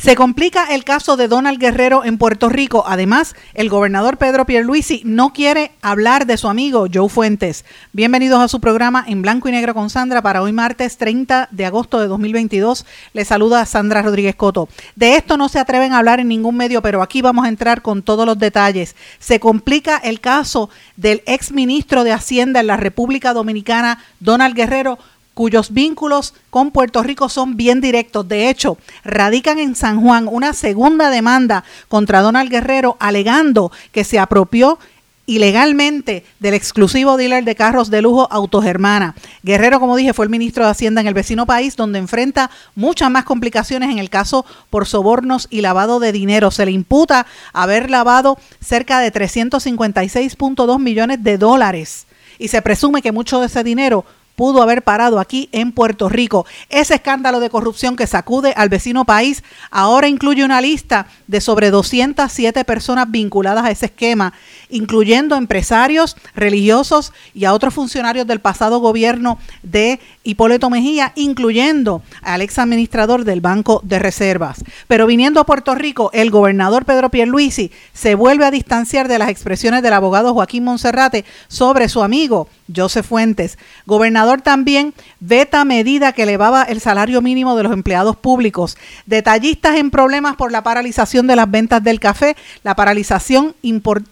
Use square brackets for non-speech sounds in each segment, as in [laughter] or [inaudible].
Se complica el caso de Donald Guerrero en Puerto Rico. Además, el gobernador Pedro Pierluisi no quiere hablar de su amigo Joe Fuentes. Bienvenidos a su programa en blanco y negro con Sandra para hoy martes 30 de agosto de 2022. Le saluda Sandra Rodríguez Coto. De esto no se atreven a hablar en ningún medio, pero aquí vamos a entrar con todos los detalles. Se complica el caso del ex ministro de Hacienda en la República Dominicana, Donald Guerrero, cuyos vínculos con Puerto Rico son bien directos. De hecho, radican en San Juan una segunda demanda contra Donald Guerrero alegando que se apropió ilegalmente del exclusivo dealer de carros de lujo Autogermana. Guerrero, como dije, fue el ministro de Hacienda en el vecino país, donde enfrenta muchas más complicaciones en el caso por sobornos y lavado de dinero. Se le imputa haber lavado cerca de 356.2 millones de dólares y se presume que mucho de ese dinero pudo haber parado aquí en Puerto Rico. Ese escándalo de corrupción que sacude al vecino país ahora incluye una lista de sobre 207 personas vinculadas a ese esquema, incluyendo empresarios, religiosos y a otros funcionarios del pasado gobierno de Hipólito Mejía, incluyendo al ex administrador del Banco de Reservas. Pero viniendo a Puerto Rico, el gobernador Pedro Pierluisi se vuelve a distanciar de las expresiones del abogado Joaquín Monserrate sobre su amigo Joseph Fuentes. Gobernador también veta medida que elevaba el salario mínimo de los empleados públicos. Detallistas en problemas por la paralización de las ventas del café. La paralización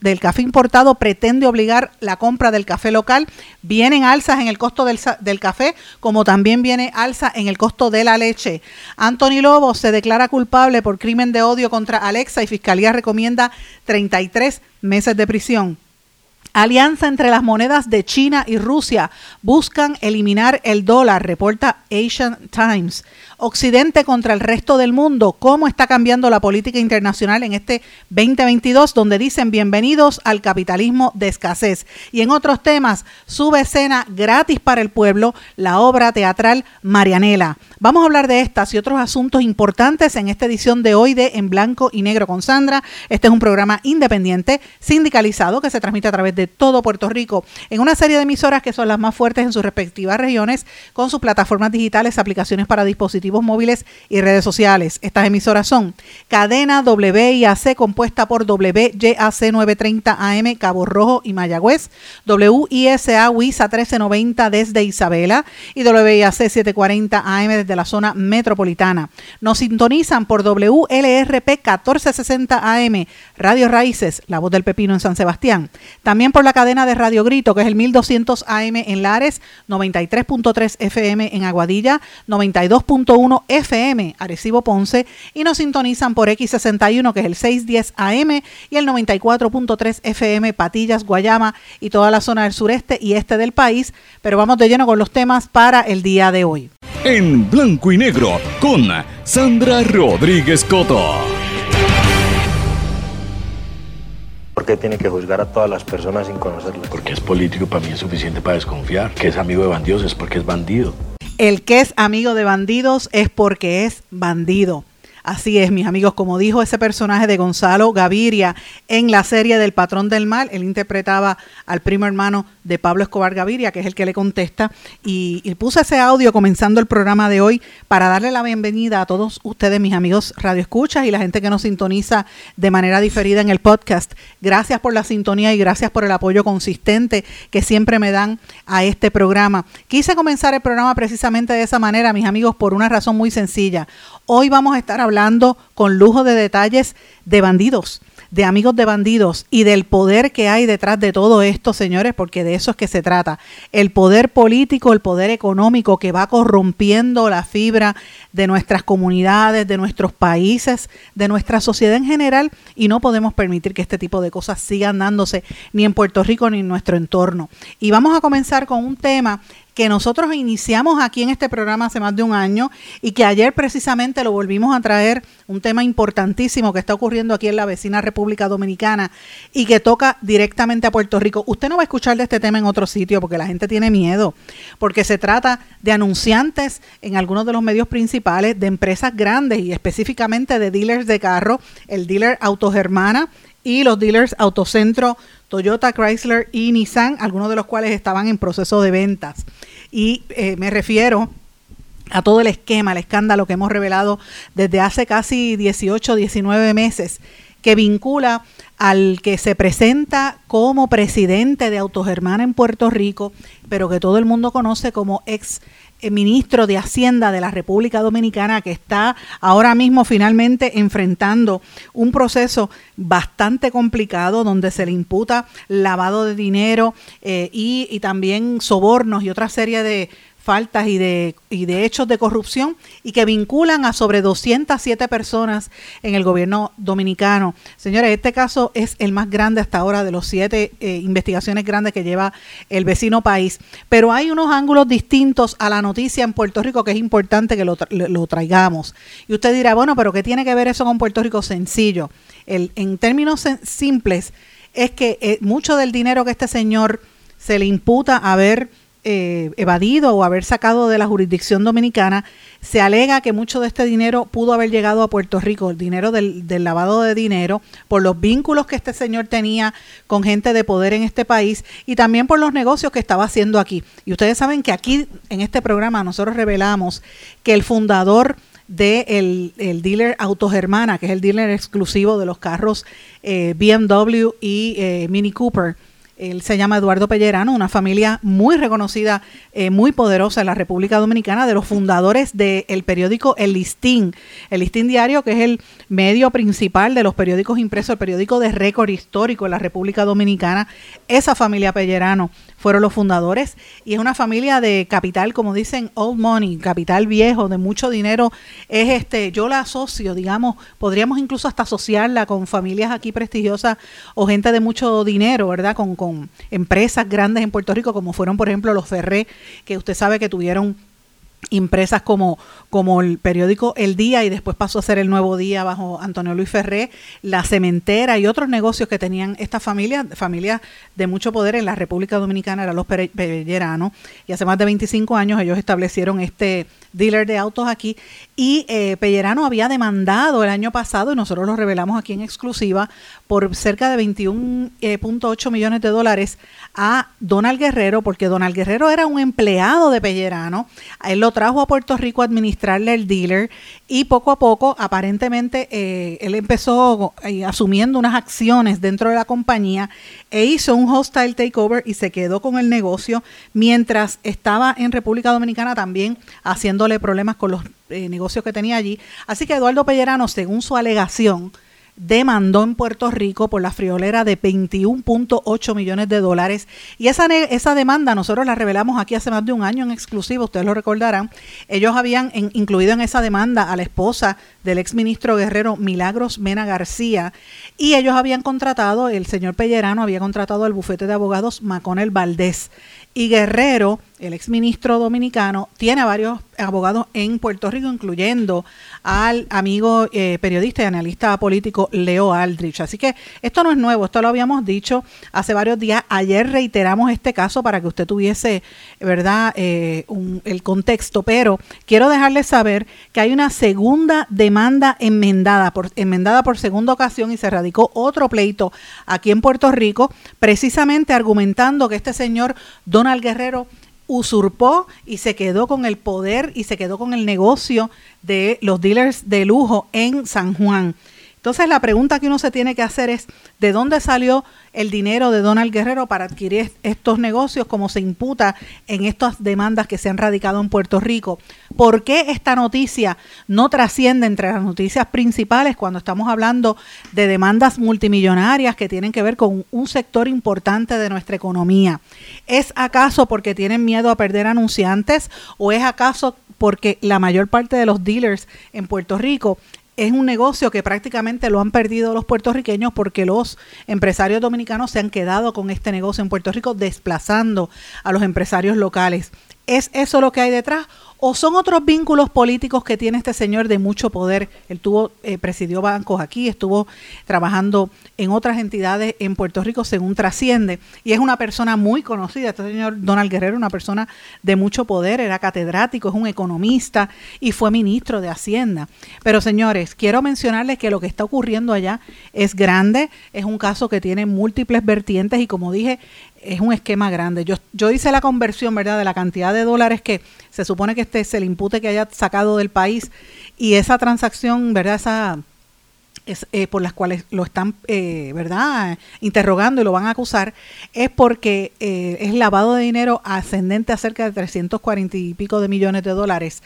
del café importado pretende obligar la compra del café local. Vienen alzas en el costo del, del café, como también viene alza en el costo de la leche. Anthony Lobo se declara culpable por crimen de odio contra Alexa y Fiscalía recomienda 33 meses de prisión. Alianza entre las monedas de China y Rusia buscan eliminar el dólar, reporta Asian Times. Occidente contra el resto del mundo, cómo está cambiando la política internacional en este 2022, donde dicen bienvenidos al capitalismo de escasez. Y en otros temas, sube escena gratis para el pueblo la obra teatral Marianela. Vamos a hablar de estas y otros asuntos importantes en esta edición de hoy de En Blanco y Negro con Sandra. Este es un programa independiente, sindicalizado, que se transmite a través de todo Puerto Rico en una serie de emisoras que son las más fuertes en sus respectivas regiones, con sus plataformas digitales, aplicaciones para dispositivos móviles y redes sociales. Estas emisoras son Cadena WIAC compuesta por WYAC 930 AM Cabo Rojo y Mayagüez, WISA WISA 1390 desde Isabela y WIAC 740 AM desde la zona metropolitana. Nos sintonizan por WLRP 1460 AM Radio Raíces, La Voz del Pepino en San Sebastián. También por la cadena de Radio Grito, que es el 1200 AM en Lares, 93.3 FM en Aguadilla, 92.1 FM Arecibo Ponce y nos sintonizan por X61 que es el 610 AM y el 94.3 FM Patillas, Guayama y toda la zona del sureste y este del país, pero vamos de lleno con los temas para el día de hoy. En blanco y negro con Sandra Rodríguez Coto. ¿Por qué tiene que juzgar a todas las personas sin conocerlas? Porque es político para mí es suficiente para desconfiar. Que es amigo de bandidos es porque es bandido. El que es amigo de bandidos es porque es bandido. Así es, mis amigos, como dijo ese personaje de Gonzalo Gaviria en la serie del Patrón del Mal, él interpretaba al primo hermano de Pablo Escobar Gaviria, que es el que le contesta, y, puse ese audio comenzando el programa de hoy para darle la bienvenida a todos ustedes, mis amigos Radio Escuchas y la gente que nos sintoniza de manera diferida en el podcast. Gracias por la sintonía y gracias por el apoyo consistente que siempre me dan a este programa. Quise comenzar el programa precisamente de esa manera, mis amigos, por una razón muy sencilla. Hoy vamos a estar hablando con lujo de detalles de bandidos, de amigos de bandidos y del poder que hay detrás de todo esto, señores, porque de eso es que se trata. El poder político, el poder económico que va corrompiendo la fibra de nuestras comunidades, de nuestros países, de nuestra sociedad en general y no podemos permitir que este tipo de cosas sigan dándose ni en Puerto Rico ni en nuestro entorno. Y vamos a comenzar con un tema que nosotros iniciamos aquí en este programa hace más de un año y que ayer precisamente lo volvimos a traer, un tema importantísimo que está ocurriendo aquí en la vecina República Dominicana y que toca directamente a Puerto Rico. Usted no va a escuchar de este tema en otro sitio porque la gente tiene miedo, porque se trata de anunciantes en algunos de los medios principales de empresas grandes y específicamente de dealers de carro, el dealer Autogermana y los dealers Autocentro, Toyota, Chrysler y Nissan, algunos de los cuales estaban en proceso de ventas. Y eh, me refiero a todo el esquema, el escándalo que hemos revelado desde hace casi 18, 19 meses, que vincula al que se presenta como presidente de Autogermana en Puerto Rico, pero que todo el mundo conoce como ex ministro de Hacienda de la República Dominicana que está ahora mismo finalmente enfrentando un proceso bastante complicado donde se le imputa lavado de dinero eh, y también sobornos y otra serie de faltas y de, y de hechos de corrupción y que vinculan a sobre 207 personas en el gobierno dominicano. Señores, este caso es el más grande hasta ahora de los siete eh, investigaciones grandes que lleva el vecino país. Pero hay unos ángulos distintos a la noticia en Puerto Rico que es importante que lo, lo traigamos. Y usted dirá, bueno, pero ¿qué tiene que ver eso con Puerto Rico? Sencillo. El, en términos simples, es que eh, mucho del dinero que este señor se le imputa haber eh, evadido o haber sacado de la jurisdicción dominicana, se alega que mucho de este dinero pudo haber llegado a Puerto Rico, el dinero del, lavado de dinero, por los vínculos que este señor tenía con gente de poder en este país y también por los negocios que estaba haciendo aquí. Y ustedes saben que aquí en este programa nosotros revelamos que el fundador de el, dealer Autogermana, que es el dealer exclusivo de los carros eh, BMW y eh, Mini Cooper, él se llama Eduardo Pellerano, una familia muy reconocida, eh, muy poderosa en la República Dominicana, de los fundadores del periódico El Listín. El Listín Diario, que es el medio principal de los periódicos impresos, el periódico de récord histórico en la República Dominicana. Esa familia Pellerano fueron los fundadores y es una familia de capital, como dicen, old money, capital viejo, de mucho dinero. Es este, yo la asocio, digamos, podríamos incluso hasta asociarla con familias aquí prestigiosas o gente de mucho dinero, ¿verdad? Con, empresas grandes en Puerto Rico, como fueron, por ejemplo, los Ferré, que usted sabe que tuvieron impresas como, como el periódico El Día y después pasó a ser el Nuevo Día bajo Antonio Luis Ferré, la cementera y otros negocios que tenían esta familia, familias de mucho poder en la República Dominicana, eran los Pelleranos, y hace más de 25 años ellos establecieron este dealer de autos aquí. Y eh, Pellerano había demandado el año pasado, y nosotros lo revelamos aquí en exclusiva, por cerca de 21.8 eh, millones de dólares a Donald Guerrero, porque Donald Guerrero era un empleado de Pellerano, él lo trajo a Puerto Rico a el dealer y poco a poco, aparentemente, eh, él empezó eh, asumiendo unas acciones dentro de la compañía e hizo un hostile takeover y se quedó con el negocio mientras estaba en República Dominicana también haciéndole problemas con los negocios que tenía allí. Así que Eduardo Pellerano, según su alegación, demandó en Puerto Rico por la friolera de 21.8 millones de dólares. Y esa, esa demanda nosotros la revelamos aquí hace más de un año en exclusivo, ustedes lo recordarán. Ellos habían incluido en esa demanda a la esposa del exministro guerrero Milagros Mena García y ellos habían contratado, el señor Pellerano había contratado al bufete de abogados Maconel Valdés. Y Guerrero, el exministro dominicano, tiene varios abogados en Puerto Rico, incluyendo al amigo eh, periodista y analista político Leo Aldrich. Así que esto no es nuevo, esto lo habíamos dicho hace varios días. Ayer reiteramos este caso para que usted tuviese, ¿verdad?, eh, el contexto, pero quiero dejarles saber que hay una segunda demanda enmendada por, enmendada por segunda ocasión y se radicó otro pleito aquí en Puerto Rico, precisamente argumentando que este señor Donald Guerrero usurpó y se quedó con el poder y se quedó con el negocio de los dealers de lujo en San Juan. Entonces la pregunta que uno se tiene que hacer es, ¿de dónde salió el dinero de Donald Guerrero para adquirir estos negocios como se imputa en estas demandas que se han radicado en Puerto Rico? ¿Por qué esta noticia no trasciende entre las noticias principales cuando estamos hablando de demandas multimillonarias que tienen que ver con un sector importante de nuestra economía? ¿Es acaso porque tienen miedo a perder anunciantes o es acaso porque la mayor parte de los dealers en Puerto Rico es un negocio que prácticamente lo han perdido los puertorriqueños porque los empresarios dominicanos se han quedado con este negocio en Puerto Rico desplazando a los empresarios locales. ¿Es eso lo que hay detrás? ¿O son otros vínculos políticos que tiene este señor de mucho poder? Él tuvo, eh, presidió bancos aquí, estuvo trabajando en otras entidades en Puerto Rico, según trasciende, y es una persona muy conocida. Este señor Donald Guerrero, una persona de mucho poder, era catedrático, es un economista y fue ministro de Hacienda. Pero señores, quiero mencionarles que lo que está ocurriendo allá es grande, es un caso que tiene múltiples vertientes y como dije, es un esquema grande. Yo, yo hice la conversión, ¿verdad?, de la cantidad de dólares que se supone que este se le impute que haya sacado del país y esa transacción, ¿verdad?, esa eh, por las cuales lo están, eh, ¿verdad?, interrogando y lo van a acusar, es porque eh, es lavado de dinero ascendente a cerca de 340 y pico de millones de dólares,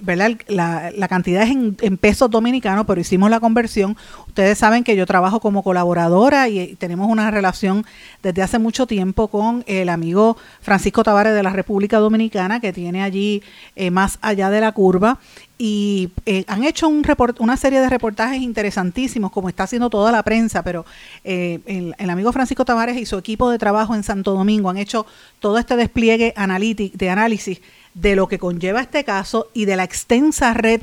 ¿verdad? La, la, cantidad es en, en, pesos dominicanos, pero hicimos la conversión. Ustedes saben que yo trabajo como colaboradora y, tenemos una relación desde hace mucho tiempo con el amigo Francisco Tavares de la República Dominicana, que tiene allí más allá de la curva y eh, han hecho un una serie de reportajes interesantísimos, como está haciendo toda la prensa, pero eh, el, amigo Francisco Tavares y su equipo de trabajo en Santo Domingo han hecho todo este despliegue de análisis de lo que conlleva este caso y de la extensa red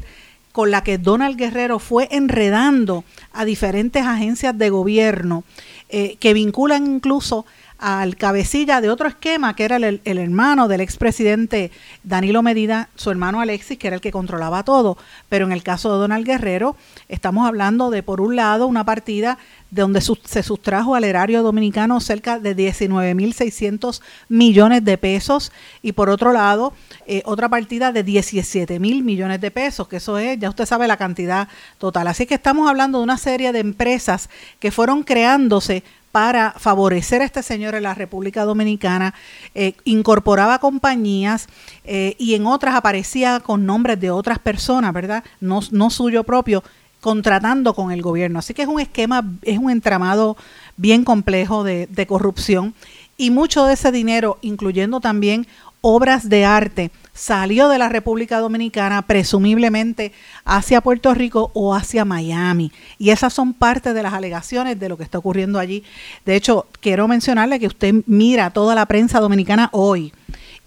con la que Donald Guerrero fue enredando a diferentes agencias de gobierno eh, que vinculan incluso al cabecilla de otro esquema que era el, hermano del expresidente Danilo Medina, su hermano Alexis, que era el que controlaba todo. Pero en el caso de Donald Guerrero, estamos hablando de, por un lado, una partida de donde se sustrajo al erario dominicano cerca de 19.600 millones de pesos y por otro lado, eh, otra partida de 17 mil millones de pesos, que eso es, ya usted sabe la cantidad total. Así que estamos hablando de una serie de empresas que fueron creándose para favorecer a este señor en la República Dominicana, eh, incorporaba compañías eh, y en otras aparecía con nombres de otras personas, ¿verdad? No, suyo propio, contratando con el gobierno. Así que es un esquema, es un entramado bien complejo de corrupción y mucho de ese dinero, incluyendo también obras de arte, salió de la República Dominicana presumiblemente hacia Puerto Rico o hacia Miami. Y esas son parte de las alegaciones de lo que está ocurriendo allí. De hecho, quiero mencionarle que usted mira toda la prensa dominicana hoy.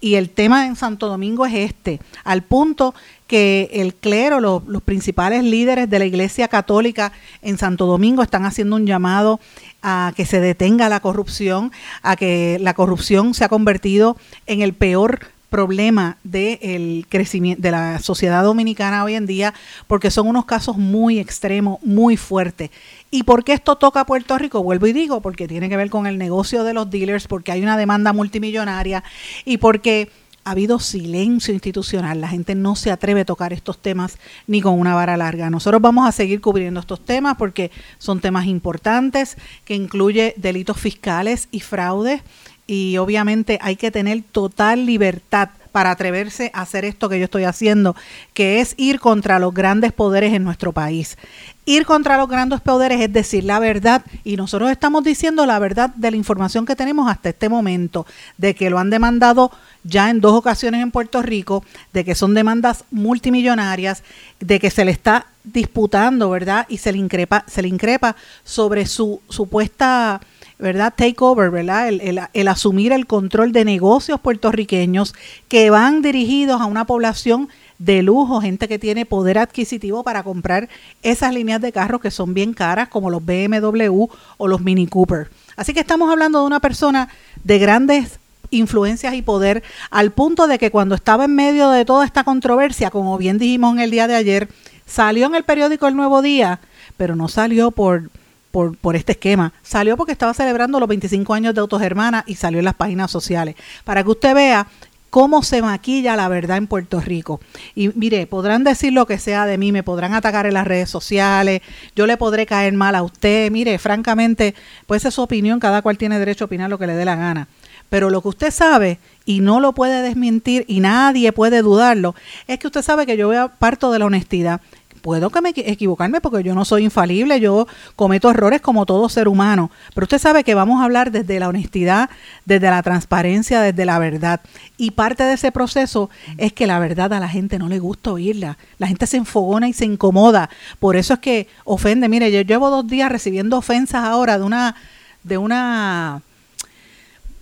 Y el tema en Santo Domingo es este, al punto que el clero, los, los principales líderes de la Iglesia Católica en Santo Domingo están haciendo un llamado a que se detenga la corrupción, a que la corrupción se ha convertido en el peor problema del crecimiento de la sociedad dominicana hoy en día porque son unos casos muy extremos, muy fuertes. ¿Y por qué esto toca a Puerto Rico? Vuelvo y digo, porque tiene que ver con el negocio de los dealers, porque hay una demanda multimillonaria y porque ha habido silencio institucional. La gente no se atreve a tocar estos temas ni con una vara larga. Nosotros vamos a seguir cubriendo estos temas porque son temas importantes que incluye delitos fiscales y fraudes y obviamente hay que tener total libertad para atreverse a hacer esto que yo estoy haciendo, que es ir contra los grandes poderes en nuestro país. Ir contra los grandes poderes es decir la verdad y nosotros estamos diciendo la verdad de la información que tenemos hasta este momento, de que lo han demandado ya en dos ocasiones en Puerto Rico, de que son demandas multimillonarias, de que se le está disputando, ¿verdad? Y se le increpa, se le increpa sobre su supuesta ¿verdad? Takeover, ¿verdad? El, el, asumir el control de negocios puertorriqueños que van dirigidos a una población de lujo, gente que tiene poder adquisitivo para comprar esas líneas de carros que son bien caras, como los BMW o los Mini Cooper. Así que estamos hablando de una persona de grandes influencias y poder, al punto de que cuando estaba en medio de toda esta controversia, como bien dijimos en el día de ayer, salió en el periódico El Nuevo Día, pero no salió por por, este esquema. Salió porque estaba celebrando los 25 años de Autos y salió en las páginas sociales. Para que usted vea cómo se maquilla la verdad en Puerto Rico. Y mire, podrán decir lo que sea de mí, me podrán atacar en las redes sociales, yo le podré caer mal a usted. Mire, francamente, pues es su opinión, cada cual tiene derecho a opinar lo que le dé la gana. Pero lo que usted sabe y no lo puede desmentir y nadie puede dudarlo, es que usted sabe que yo parto de la honestidad puedo que me equivocarme porque yo no soy infalible, yo cometo errores como todo ser humano, pero usted sabe que vamos a hablar desde la honestidad, desde la transparencia, desde la verdad. Y parte de ese proceso es que la verdad a la gente no le gusta oírla, la gente se enfogona y se incomoda, por eso es que ofende, mire, yo llevo dos días recibiendo ofensas ahora de una, de una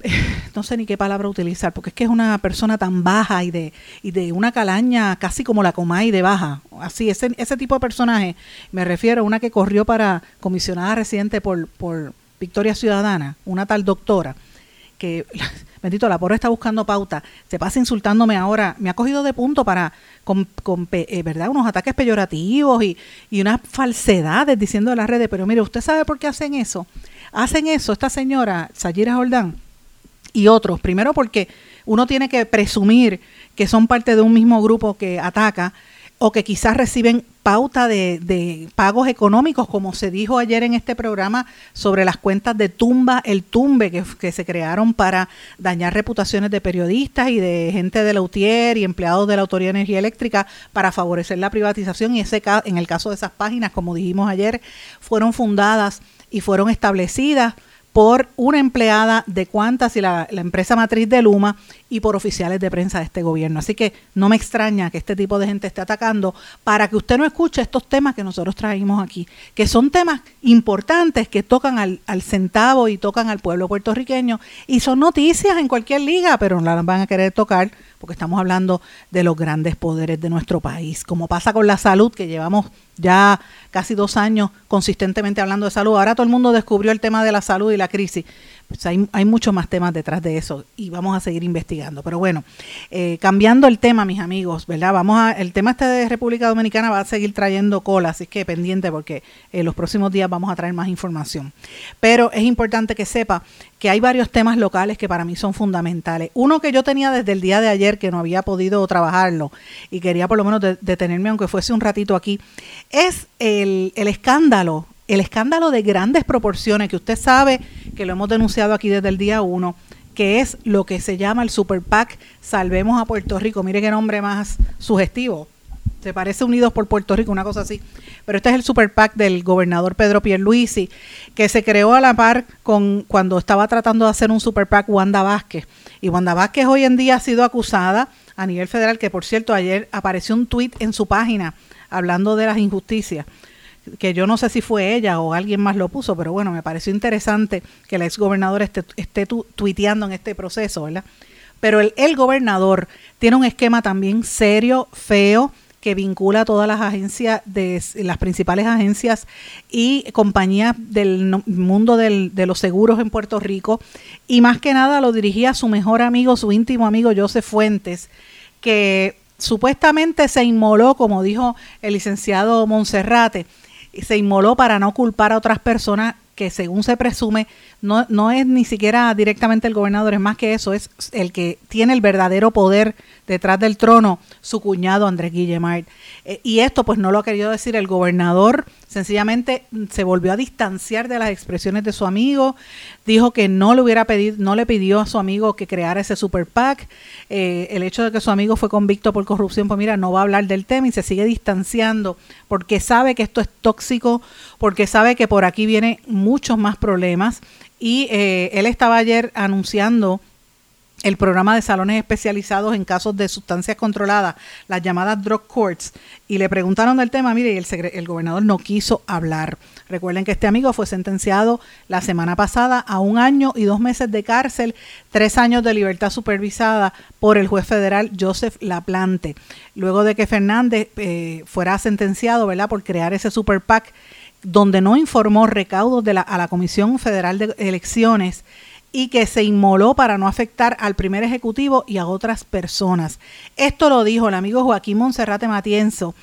[laughs] no sé ni qué palabra utilizar, porque es que es una persona tan baja y de, y de una calaña casi como la Comay de baja. Así, ese, ese tipo de personaje, me refiero a una que corrió para comisionada residente por, por Victoria Ciudadana, una tal doctora, que, [laughs] bendito, la pobre está buscando pauta, se pasa insultándome ahora, me ha cogido de punto para, con, con eh, ¿verdad?, unos ataques peyorativos y, y unas falsedades diciendo en las redes, pero mire, ¿usted sabe por qué hacen eso? Hacen eso, esta señora, Sayira Jordán, y otros. Primero porque uno tiene que presumir que son parte de un mismo grupo que ataca o que quizás reciben pauta de, pagos económicos, como se dijo ayer en este programa sobre las cuentas de Tumba, el Tumbe, que, se crearon para dañar reputaciones de periodistas y de gente de la UTIER y empleados de la Autoridad de Energía Eléctrica para favorecer la privatización. Y ese, en el caso de esas páginas, como dijimos ayer, fueron fundadas y fueron establecidas por una empleada de Cuantas y la, empresa matriz de Luma y por oficiales de prensa de este gobierno. Así que no me extraña que este tipo de gente esté atacando para que usted no escuche estos temas que nosotros traímos aquí, que son temas importantes que tocan al, al centavo y tocan al pueblo puertorriqueño y son noticias en cualquier liga, pero no las van a querer tocar porque estamos hablando de los grandes poderes de nuestro país, como pasa con la salud, que llevamos ya casi dos años consistentemente hablando de salud. Ahora todo el mundo descubrió el tema de la salud y la crisis. Hay, muchos más temas detrás de eso y vamos a seguir investigando. Pero bueno, eh, cambiando el tema, mis amigos, ¿verdad? Vamos a, el tema este de República Dominicana va a seguir trayendo cola, así que pendiente porque en eh, los próximos días vamos a traer más información. Pero es importante que sepa que hay varios temas locales que para mí son fundamentales. Uno que yo tenía desde el día de ayer que no había podido trabajarlo y quería por lo menos detenerme aunque fuese un ratito aquí, es el escándalo el escándalo de grandes proporciones que usted sabe que lo hemos denunciado aquí desde el día uno, que es lo que se llama el Super PAC Salvemos a Puerto Rico. Mire qué nombre más sugestivo. Se parece Unidos por Puerto Rico, una cosa así. Pero este es el Super PAC del gobernador Pedro Pierluisi, que se creó a la par con cuando estaba tratando de hacer un Super PAC Wanda Vázquez. Y Wanda Vázquez hoy en día ha sido acusada a nivel federal, que por cierto ayer apareció un tuit en su página hablando de las injusticias que yo no sé si fue ella o alguien más lo puso, pero bueno, me pareció interesante que el ex gobernador esté, esté tuiteando en este proceso, ¿verdad? Pero el, el gobernador tiene un esquema también serio, feo, que vincula a todas las agencias, de las principales agencias y compañías del mundo del, de los seguros en Puerto Rico. Y más que nada lo dirigía a su mejor amigo, su íntimo amigo Joseph Fuentes, que supuestamente se inmoló, como dijo el licenciado Monserrate, se inmoló para no culpar a otras personas que según se presume no, no es ni siquiera directamente el gobernador, es más que eso, es el que tiene el verdadero poder detrás del trono, su cuñado Andrés Guillemard. Eh, y esto pues no lo ha querido decir el gobernador, sencillamente se volvió a distanciar de las expresiones de su amigo, dijo que no le hubiera pedido, no le pidió a su amigo que creara ese super PAC, eh, el hecho de que su amigo fue convicto por corrupción, pues mira, no va a hablar del tema y se sigue distanciando porque sabe que esto es tóxico, porque sabe que por aquí vienen muchos más problemas y eh, él estaba ayer anunciando el programa de salones especializados en casos de sustancias controladas, las llamadas drug courts, y le preguntaron del tema, mire, y el, el, gobernador no quiso hablar. Recuerden que este amigo fue sentenciado la semana pasada a un año y dos meses de cárcel, tres años de libertad supervisada por el juez federal Joseph Laplante, luego de que Fernández eh, fuera sentenciado, ¿verdad?, por crear ese super PAC donde no informó recaudos a la Comisión Federal de Elecciones y que se inmoló para no afectar al primer ejecutivo y a otras personas. Esto lo dijo el amigo Joaquín Monserrate Matienzo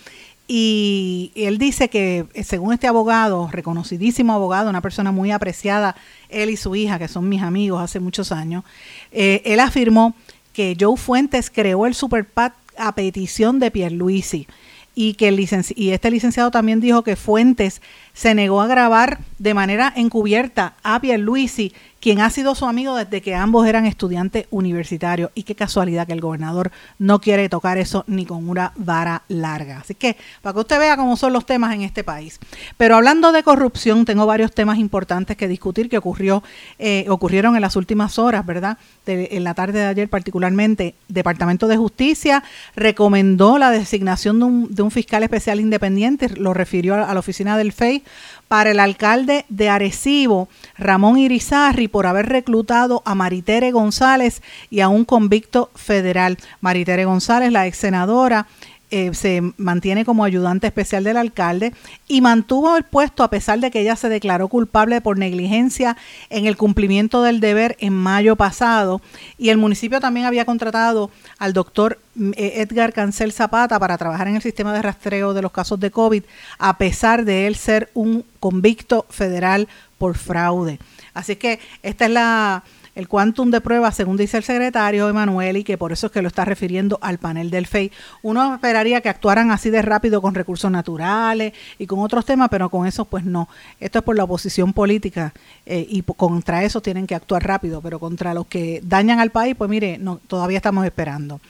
y él dice que eh, según este abogado, reconocidísimo abogado, una persona muy apreciada, él y su hija, que son mis amigos hace muchos años, eh, él afirmó que Joe Fuentes creó el Superpat a petición de Pierluisi y que el y este licenciado también dijo que Fuentes se negó a grabar de manera encubierta a Pierluisi quien ha sido su amigo desde que ambos eran estudiantes universitarios. Y qué casualidad que el gobernador no quiere tocar eso ni con una vara larga. Así que para que usted vea cómo son los temas en este país. Pero hablando de corrupción, tengo varios temas importantes que discutir que ocurrió, eh, ocurrieron en las últimas horas, ¿verdad? en la tarde de ayer particularmente. Departamento de Justicia recomendó la designación de un, de un fiscal especial independiente, lo refirió a, a la oficina del FEI para el alcalde de Arecibo, Ramón Irizarri, por haber reclutado a Maritere González y a un convicto federal. Maritere González, la ex senadora, eh, se mantiene como ayudante especial del alcalde y mantuvo el puesto a pesar de que ella se declaró culpable por negligencia en el cumplimiento del deber en mayo pasado. Y el municipio también había contratado al doctor mm, eh, Edgar Cancel Zapata para trabajar en el sistema de rastreo de los casos de COVID, a pesar de él ser un convicto federal por fraude. Así que esta es la el quantum de pruebas, según dice el secretario Emanuel, y que por eso es que lo está refiriendo al panel del FEI. Uno esperaría que actuaran así de rápido con recursos naturales y con otros temas, pero con eso pues no. Esto es por la oposición política eh, y contra eso tienen que actuar rápido, pero contra los que dañan al país, pues mire, no, todavía estamos esperando.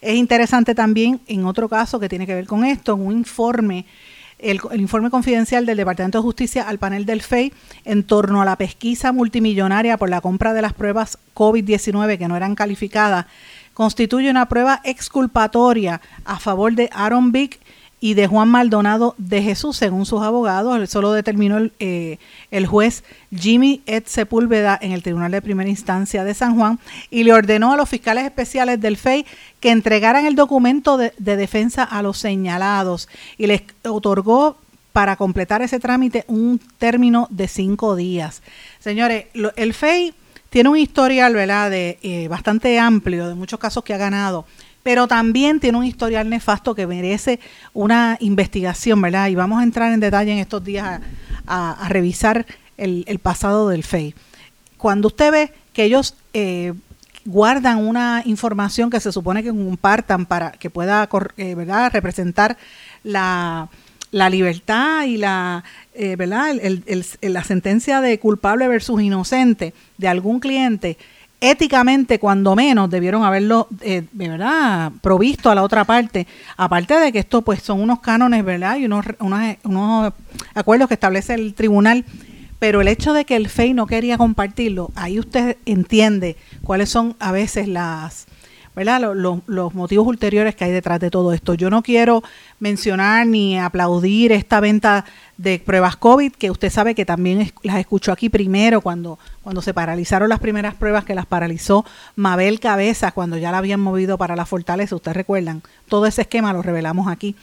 Es interesante también, en otro caso que tiene que ver con esto, un informe el, informe confidencial del Departamento de Justicia al panel del FEI en torno a la pesquisa multimillonaria por la compra de las pruebas COVID-19 que no eran calificadas constituye una prueba exculpatoria a favor de Aaron Vick y de Juan Maldonado de Jesús, según sus abogados. Eso lo determinó el, eh, el, juez Jimmy Ed Sepúlveda en el Tribunal de Primera Instancia de San Juan y le ordenó a los fiscales especiales del FEI que entregaran el documento de, defensa a los señalados y les otorgó para completar ese trámite un término de cinco días. Señores, el FEI tiene un historial ¿verdad? De, eh, bastante amplio de muchos casos que ha ganado pero también tiene un historial nefasto que merece una investigación, ¿verdad? Y vamos a entrar en detalle en estos días a, revisar el, pasado del FEI. Cuando usted ve que ellos eh, guardan una información que se supone que compartan para que pueda eh, representar la, libertad y la, eh, ¿verdad? la sentencia de culpable versus inocente de algún cliente, éticamente, cuando menos, debieron haberlo, eh, ¿verdad?, provisto a la otra parte. Aparte de que esto, pues, son unos cánones, ¿verdad?, y unos, unos, unos acuerdos que establece el tribunal. Pero el hecho de que el FEI no quería compartirlo, ahí usted entiende cuáles son a veces las, ¿verdad? Los, los, motivos ulteriores que hay detrás de todo esto. Yo no quiero mencionar ni aplaudir esta venta de pruebas COVID, que usted sabe que también las escuchó aquí primero cuando, cuando se paralizaron las primeras pruebas que las paralizó Mabel Cabeza cuando ya la habían movido para la fortaleza, ustedes recuerdan, todo ese esquema lo revelamos aquí.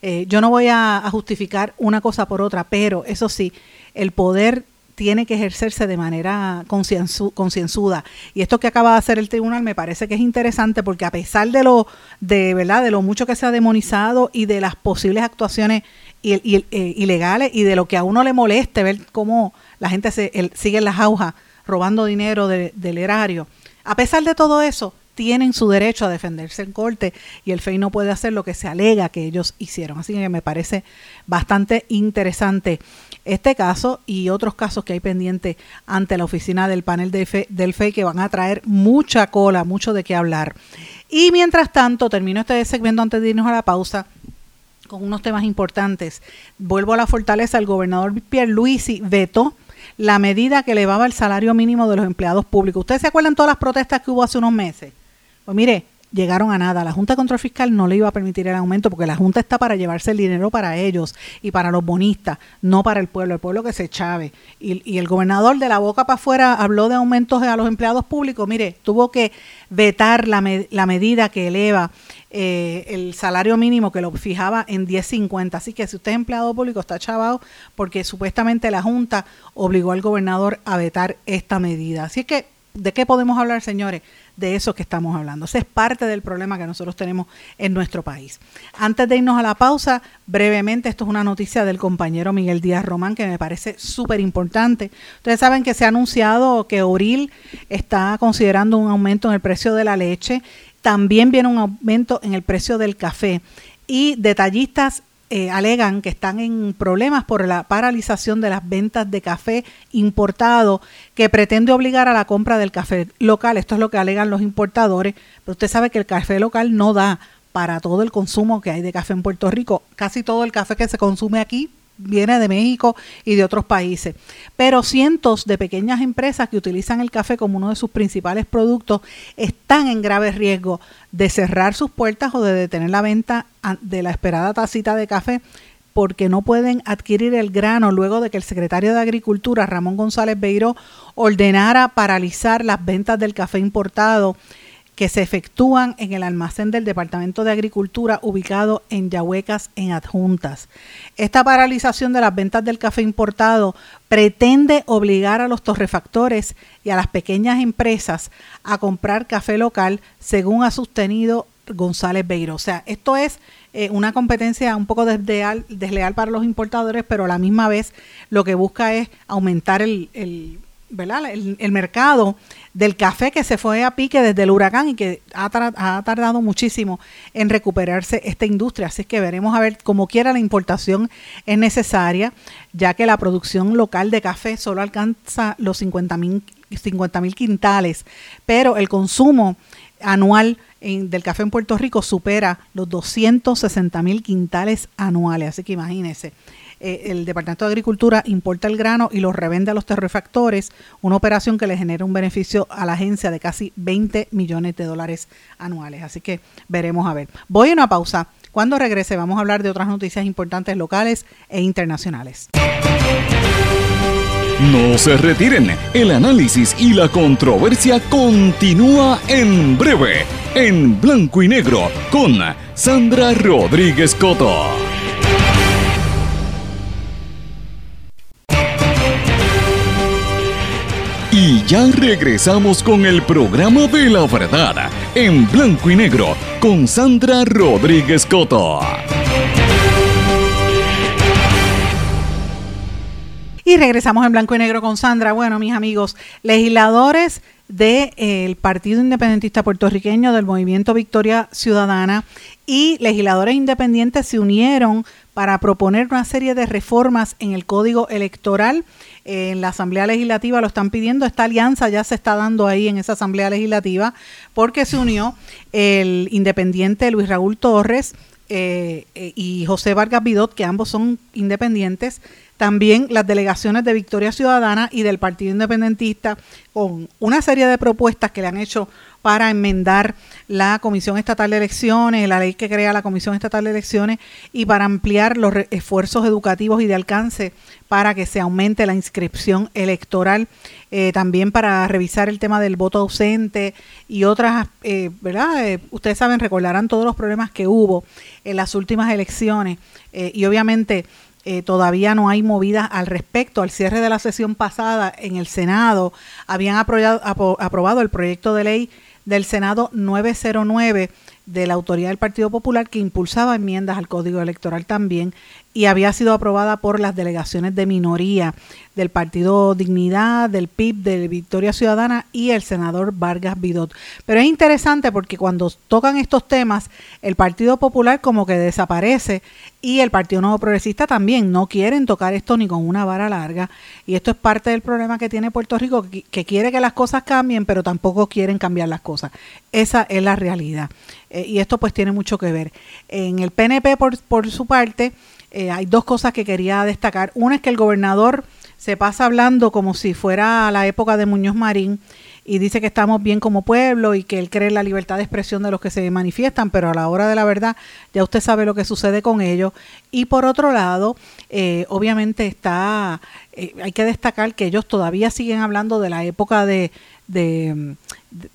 Eh, yo no voy a justificar una cosa por otra, pero eso sí, el poder tiene que ejercerse de manera concienzuda. Y esto que acaba de hacer el tribunal me parece que es interesante porque a pesar de lo, de verdad, de lo mucho que se ha demonizado y de las posibles actuaciones eh, ilegales y de lo que a uno le moleste ver cómo la gente se, sigue en las aujas robando dinero del erario, a pesar de todo eso, tienen su derecho a defenderse en corte y el FEI no puede hacer lo que se alega que ellos hicieron. Así que me parece bastante interesante este caso y otros casos que hay pendientes ante la oficina del panel de del FEI que van a traer mucha cola, mucho de qué hablar. Y mientras tanto, termino este segmento antes de irnos a la pausa con unos temas importantes. Vuelvo a la fortaleza, el gobernador Pierre Luisi vetó la medida que elevaba el salario mínimo de los empleados públicos. ¿Ustedes se acuerdan todas las protestas que hubo hace unos meses? Pues mire, llegaron a nada. La Junta de Control Fiscal no le iba a permitir el aumento porque la Junta está para llevarse el dinero para ellos y para los bonistas, no para el pueblo, el pueblo que se chave. Y, y el gobernador de la boca para afuera habló de aumentos a los empleados públicos. Mire, tuvo que vetar la, la medida que eleva eh, el salario mínimo que lo fijaba en 10.50. Así que si usted es empleado público está chavado porque supuestamente la Junta obligó al gobernador a vetar esta medida. Así que, ¿de qué podemos hablar, señores? de eso que estamos hablando. Ese es parte del problema que nosotros tenemos en nuestro país. Antes de irnos a la pausa, brevemente, esto es una noticia del compañero Miguel Díaz Román que me parece súper importante. Ustedes saben que se ha anunciado que Oril está considerando un aumento en el precio de la leche. También viene un aumento en el precio del café. Y detallistas eh, alegan que están en problemas por la paralización de las ventas de café importado que pretende obligar a la compra del café local. Esto es lo que alegan los importadores, pero usted sabe que el café local no da para todo el consumo que hay de café en Puerto Rico. Casi todo el café que se consume aquí viene de México y de otros países. Pero cientos de pequeñas empresas que utilizan el café como uno de sus principales productos están en grave riesgo de cerrar sus puertas o de detener la venta de la esperada tacita de café porque no pueden adquirir el grano luego de que el secretario de Agricultura, Ramón González Beiró, ordenara paralizar las ventas del café importado que se efectúan en el almacén del Departamento de Agricultura ubicado en Yahuecas, en Adjuntas. Esta paralización de las ventas del café importado pretende obligar a los torrefactores y a las pequeñas empresas a comprar café local, según ha sostenido González Beiro. O sea, esto es eh, una competencia un poco desleal, para los importadores, pero a la misma vez lo que busca es aumentar el ¿verdad? el mercado del café que se fue a pique desde el huracán y que ha, ha, tardado muchísimo en recuperarse esta industria. Así que veremos a ver, como quiera, la importación es necesaria, ya que la producción local de café solo alcanza los 50 mil 50 quintales, pero el consumo anual del café en Puerto Rico supera los 260 mil quintales anuales. Así que imagínense. Eh, el Departamento de Agricultura importa el grano y lo revende a los terrefactores, una operación que le genera un beneficio a la agencia de casi 20 millones de dólares anuales. Así que veremos a ver. Voy a una pausa. Cuando regrese vamos a hablar de otras noticias importantes locales e internacionales. No se retiren, el análisis y la controversia continúa en breve, en blanco y negro, con Sandra Rodríguez Coto. Ya regresamos con el programa de la verdad, en blanco y negro, con Sandra Rodríguez Coto. Y regresamos en blanco y negro con Sandra. Bueno, mis amigos, legisladores del eh, Partido Independentista Puertorriqueño del Movimiento Victoria Ciudadana y legisladores independientes se unieron para proponer una serie de reformas en el Código Electoral en la Asamblea Legislativa lo están pidiendo. Esta alianza ya se está dando ahí en esa Asamblea Legislativa porque se unió el independiente Luis Raúl Torres eh, eh, y José Vargas Vidot, que ambos son independientes. También las delegaciones de Victoria Ciudadana y del Partido Independentista con una serie de propuestas que le han hecho para enmendar la Comisión Estatal de Elecciones, la ley que crea la Comisión Estatal de Elecciones y para ampliar los esfuerzos educativos y de alcance para que se aumente la inscripción electoral, eh, también para revisar el tema del voto ausente y otras, eh, ¿verdad? Eh, ustedes saben, recordarán todos los problemas que hubo en las últimas elecciones y obviamente todavía no hay movidas al respecto. Al cierre de la sesión pasada en el Senado habían aprobado, aprobado el proyecto de ley del Senado 909 de la autoridad del Partido Popular que impulsaba enmiendas al Código Electoral también y había sido aprobada por las delegaciones de minoría del Partido Dignidad, del PIB, de Victoria Ciudadana y el senador Vargas Vidot. Pero es interesante porque cuando tocan estos temas, el Partido Popular como que desaparece y el Partido Nuevo Progresista también no quieren tocar esto ni con una vara larga. Y esto es parte del problema que tiene Puerto Rico, que, quiere que las cosas cambien, pero tampoco quieren cambiar las cosas. Esa es la realidad. Eh, y esto pues tiene mucho que ver. En el PNP, por, por su parte, eh, hay dos cosas que quería destacar. Una es que el gobernador se pasa hablando como si fuera la época de Muñoz Marín y dice que estamos bien como pueblo y que él cree en la libertad de expresión de los que se manifiestan, pero a la hora de la verdad ya usted sabe lo que sucede con ellos. Y por otro lado, eh, obviamente está, eh, hay que destacar que ellos todavía siguen hablando de la época de, de,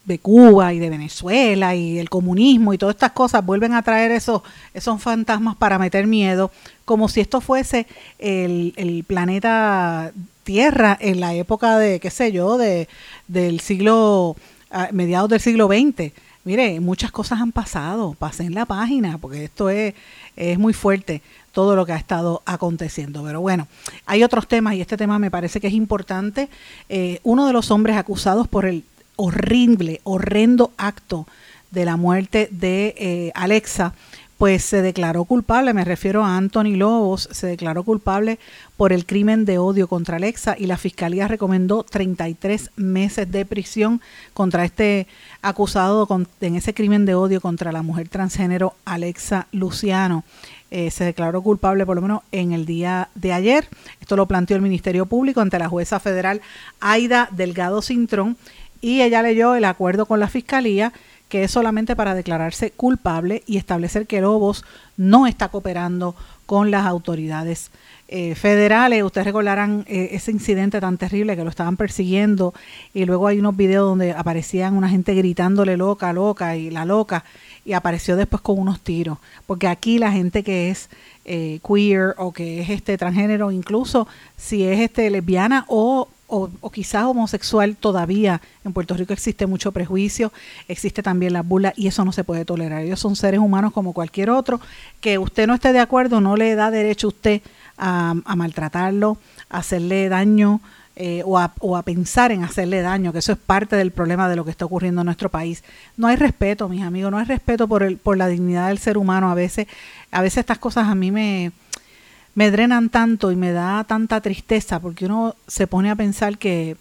de, Cuba y de Venezuela y el comunismo y todas estas cosas vuelven a traer esos, esos fantasmas para meter miedo, como si esto fuese el, el planeta Tierra en la época de, qué sé yo, de, del siglo, mediados del siglo XX. Mire, muchas cosas han pasado, pasen la página, porque esto es, es muy fuerte todo lo que ha estado aconteciendo. Pero bueno, hay otros temas y este tema me parece que es importante. Eh, uno de los hombres acusados por el horrible, horrendo acto de la muerte de eh, Alexa, pues se declaró culpable, me refiero a Anthony Lobos, se declaró culpable por el crimen de odio contra Alexa y la fiscalía recomendó 33 meses de prisión contra este acusado en ese crimen de odio contra la mujer transgénero Alexa Luciano. Eh, se declaró culpable por lo menos en el día de ayer. Esto lo planteó el Ministerio Público ante la jueza federal Aida Delgado Cintrón y ella leyó el acuerdo con la fiscalía que es solamente para declararse culpable y establecer que Lobos no está cooperando con las autoridades eh, federales. Ustedes recordarán eh, ese incidente tan terrible que lo estaban persiguiendo y luego hay unos videos donde aparecían una gente gritándole loca, loca y la loca y apareció después con unos tiros. Porque aquí la gente que es eh, queer o que es este transgénero, incluso si es este lesbiana o o, quizás homosexual todavía en Puerto Rico existe mucho prejuicio, existe también la burla y eso no se puede tolerar. Ellos son seres humanos como cualquier otro, que usted no esté de acuerdo no le da derecho a usted a, maltratarlo, a hacerle daño eh, o, a, o, a, pensar en hacerle daño, que eso es parte del problema de lo que está ocurriendo en nuestro país. No hay respeto, mis amigos, no hay respeto por, el, por la dignidad del ser humano. A veces, a veces estas cosas a mí me me drenan tanto y me da tanta tristeza porque uno se pone a pensar que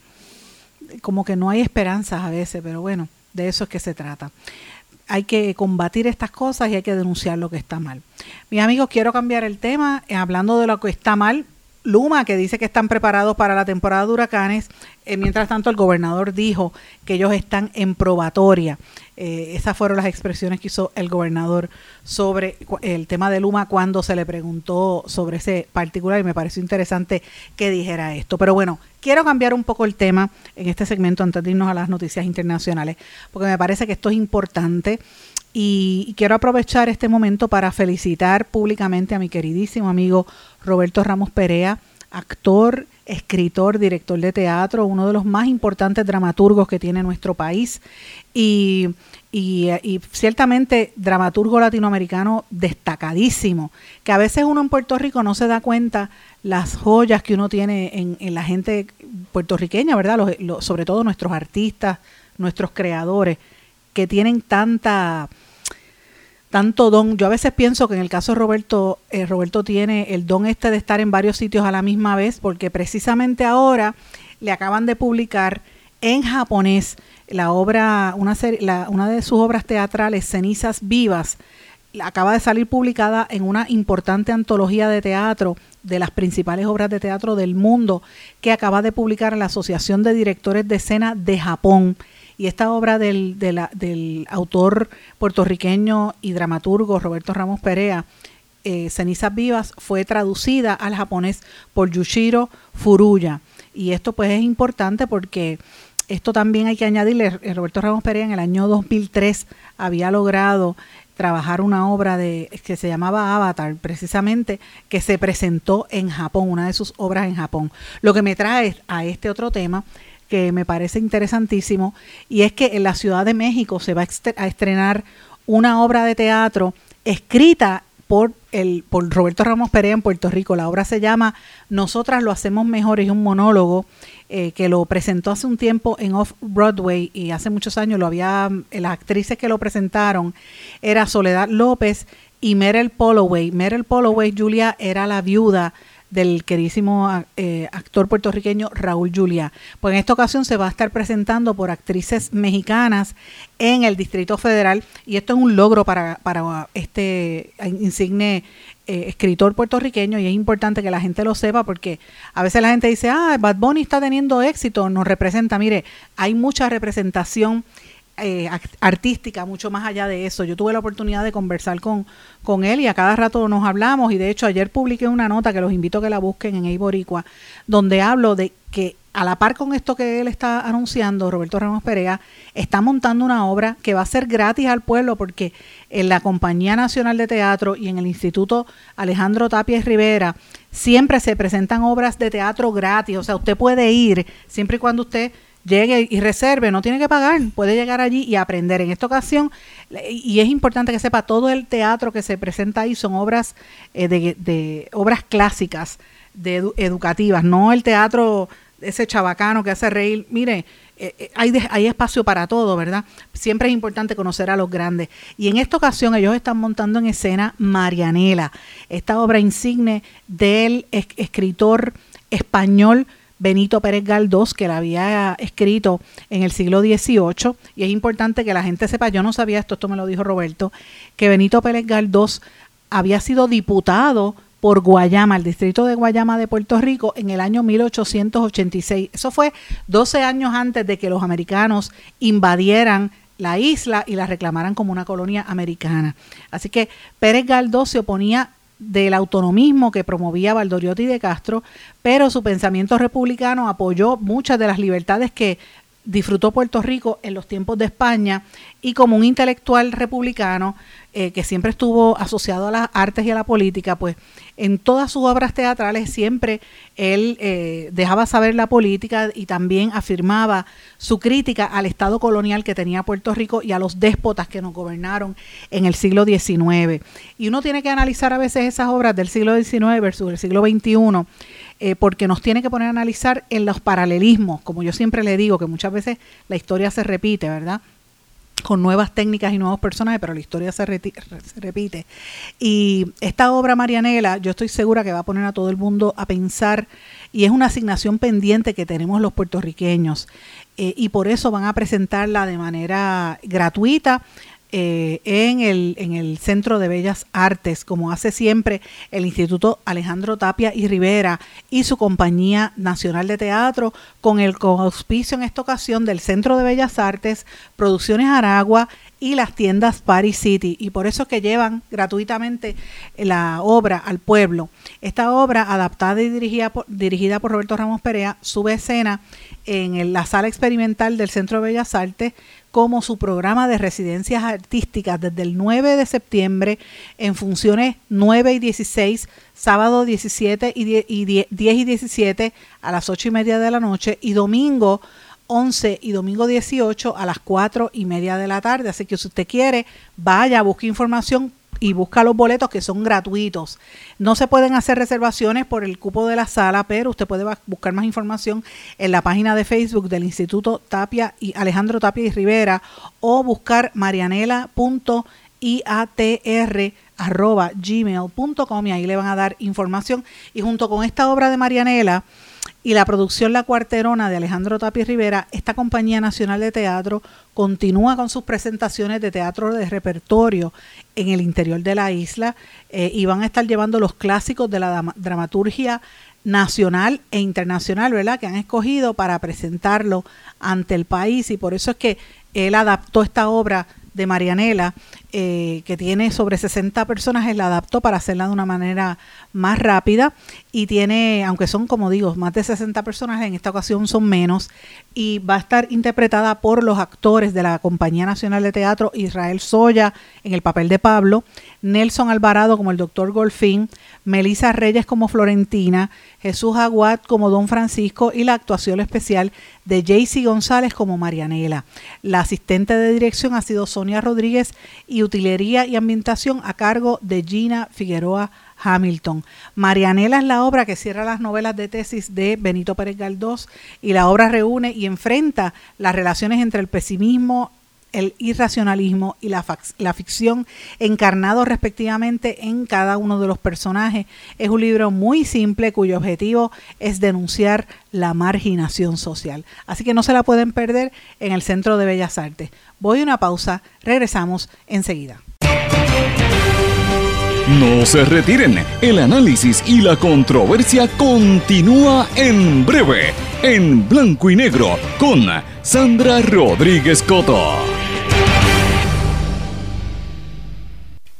como que no hay esperanzas a veces, pero bueno, de eso es que se trata. Hay que combatir estas cosas y hay que denunciar lo que está mal. Mis amigos, quiero cambiar el tema. Eh, hablando de lo que está mal, Luma, que dice que están preparados para la temporada de huracanes. Eh, mientras tanto, el gobernador dijo que ellos están en probatoria. Eh, esas fueron las expresiones que hizo el gobernador sobre el tema de Luma cuando se le preguntó sobre ese particular y me pareció interesante que dijera esto. Pero bueno, quiero cambiar un poco el tema en este segmento antes de irnos a las noticias internacionales, porque me parece que esto es importante. Y quiero aprovechar este momento para felicitar públicamente a mi queridísimo amigo Roberto Ramos Perea, actor, escritor, director de teatro, uno de los más importantes dramaturgos que tiene nuestro país y, ciertamente dramaturgo latinoamericano destacadísimo, que a veces uno en Puerto Rico no se da cuenta las joyas que uno tiene en, en la gente puertorriqueña, ¿verdad? sobre todo nuestros artistas, nuestros creadores, que tienen tanta tanto don. Yo a veces pienso que en el caso de Roberto, eh, Roberto tiene el don este de estar en varios sitios a la misma vez, porque precisamente ahora le acaban de publicar en japonés la obra, una, serie, la, una de sus obras teatrales, Cenizas Vivas, acaba de salir publicada en una importante antología de teatro de las principales obras de teatro del mundo que acaba de publicar la Asociación de Directores de Escena de Japón. Y esta obra del, del autor puertorriqueño y dramaturgo Roberto Ramos Perea, eh, Cenizas Vivas, fue traducida al japonés por Yushiro Furuya. Y esto pues es importante porque esto también hay que añadirle, eh, Roberto Ramos Perea en el año 2003 había logrado trabajar una obra de que se llamaba Avatar, precisamente, que se presentó en Japón, una de sus obras en Japón. Lo que me trae a este otro tema que me parece interesantísimo, y es que en la Ciudad de México se va a estrenar una obra de teatro escrita por, el, por Roberto Ramos Perea en Puerto Rico. La obra se llama Nosotras lo hacemos mejor, es un monólogo eh, que lo presentó hace un tiempo en Off Broadway y hace muchos años lo había, las actrices que lo presentaron era Soledad López y Meryl Polloway. Meryl Polloway, Julia, era la viuda del queridísimo eh, actor puertorriqueño Raúl Julia. Pues en esta ocasión se va a estar presentando por actrices mexicanas en el Distrito Federal y esto es un logro para, para este insigne eh, escritor puertorriqueño y es importante que la gente lo sepa porque a veces la gente dice, ah, Bad Bunny está teniendo éxito, nos representa. Mire, hay mucha representación eh, artística, mucho más allá de eso. Yo tuve la oportunidad de conversar con, con él y a cada rato nos hablamos y de hecho ayer publiqué una nota que los invito a que la busquen en Eiboricua, donde hablo de que a la par con esto que él está anunciando, Roberto Ramos Perea, está montando una obra que va a ser gratis al pueblo porque en la Compañía Nacional de Teatro y en el Instituto Alejandro Tapia Rivera siempre se presentan obras de teatro gratis, o sea, usted puede ir siempre y cuando usted llegue y reserve, no tiene que pagar, puede llegar allí y aprender. En esta ocasión, y es importante que sepa, todo el teatro que se presenta ahí son obras eh, de, obras clásicas, de educativas, no el teatro ese chabacano que hace reír. Mire, eh, hay, hay espacio para todo, ¿verdad? Siempre es importante conocer a los grandes. Y en esta ocasión ellos están montando en escena Marianela, esta obra insigne del escritor español Benito Pérez Galdós, que la había escrito en el siglo XVIII, y es importante que la gente sepa, yo no sabía esto, esto me lo dijo Roberto, que Benito Pérez Galdós había sido diputado por Guayama, el distrito de Guayama de Puerto Rico, en el año 1886. Eso fue 12 años antes de que los americanos invadieran la isla y la reclamaran como una colonia americana. Así que Pérez Galdós se oponía del autonomismo que promovía Valdoriotti de Castro, pero su pensamiento republicano apoyó muchas de las libertades que disfrutó Puerto Rico en los tiempos de España y como un intelectual republicano eh, que siempre estuvo asociado a las artes y a la política, pues en todas sus obras teatrales siempre él eh, dejaba saber la política y también afirmaba su crítica al Estado colonial que tenía Puerto Rico y a los déspotas que nos gobernaron en el siglo XIX. Y uno tiene que analizar a veces esas obras del siglo XIX versus el siglo XXI. Eh, porque nos tiene que poner a analizar en los paralelismos, como yo siempre le digo, que muchas veces la historia se repite, ¿verdad? con nuevas técnicas y nuevos personajes, pero la historia se, repite. Y esta obra Marianela, yo estoy segura que va a poner a todo el mundo a pensar y es una asignación pendiente que tenemos los puertorriqueños. Eh, y por eso van a presentarla de manera gratuita eh, en, el, en el Centro de Bellas Artes, como hace siempre el Instituto Alejandro Tapia y Rivera y su Compañía Nacional de Teatro, con el auspicio en esta ocasión del Centro de Bellas Artes, Producciones Aragua y las tiendas Paris City. Y por eso es que llevan gratuitamente la obra al pueblo. Esta obra, adaptada y dirigida por, dirigida por Roberto Ramos Perea, sube escena en la sala experimental del Centro de Bellas Artes como su programa de residencias artísticas desde el 9 de septiembre en funciones 9 y 16, sábado 17 y 10 y 17 a las 8 y media de la noche y domingo 11 y domingo 18 a las 4 y media de la tarde. Así que si usted quiere, vaya, busque información y busca los boletos que son gratuitos. No se pueden hacer reservaciones por el cupo de la sala, pero usted puede buscar más información en la página de Facebook del Instituto Tapia y Alejandro Tapia y Rivera o buscar marianela.iatr.gmail.com y ahí le van a dar información. Y junto con esta obra de Marianela, y la producción La Cuarterona de Alejandro Tapi Rivera, esta compañía nacional de teatro continúa con sus presentaciones de teatro de repertorio en el interior de la isla eh, y van a estar llevando los clásicos de la dramaturgia nacional e internacional, ¿verdad? Que han escogido para presentarlo ante el país y por eso es que él adaptó esta obra de Marianela, eh, que tiene sobre 60 personajes, la adaptó para hacerla de una manera más rápida y tiene, aunque son como digo, más de 60 personajes, en esta ocasión son menos, y va a estar interpretada por los actores de la Compañía Nacional de Teatro, Israel Soya en el papel de Pablo, Nelson Alvarado como el doctor Golfín, Melissa Reyes como Florentina, Jesús Aguad como Don Francisco y la actuación especial de Jaycee González como Marianela. La asistente de dirección ha sido Sonia Rodríguez y utilería y ambientación a cargo de Gina Figueroa Hamilton. Marianela es la obra que cierra las novelas de tesis de Benito Pérez Galdós y la obra reúne y enfrenta las relaciones entre el pesimismo el irracionalismo y la, la, ficción encarnados respectivamente en cada uno de los personajes. Es un libro muy simple cuyo objetivo es denunciar la marginación social. Así que no se la pueden perder en el Centro de Bellas Artes. Voy a una pausa, regresamos enseguida. No se retiren, el análisis y la controversia continúa en breve, en blanco y negro, con Sandra Rodríguez Coto.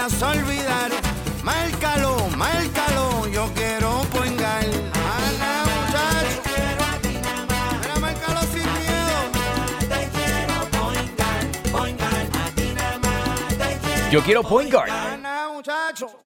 vayas a olvidar. Márcalo, márcalo, yo quiero muchacho. Mira, márcalo sin Yo quiero.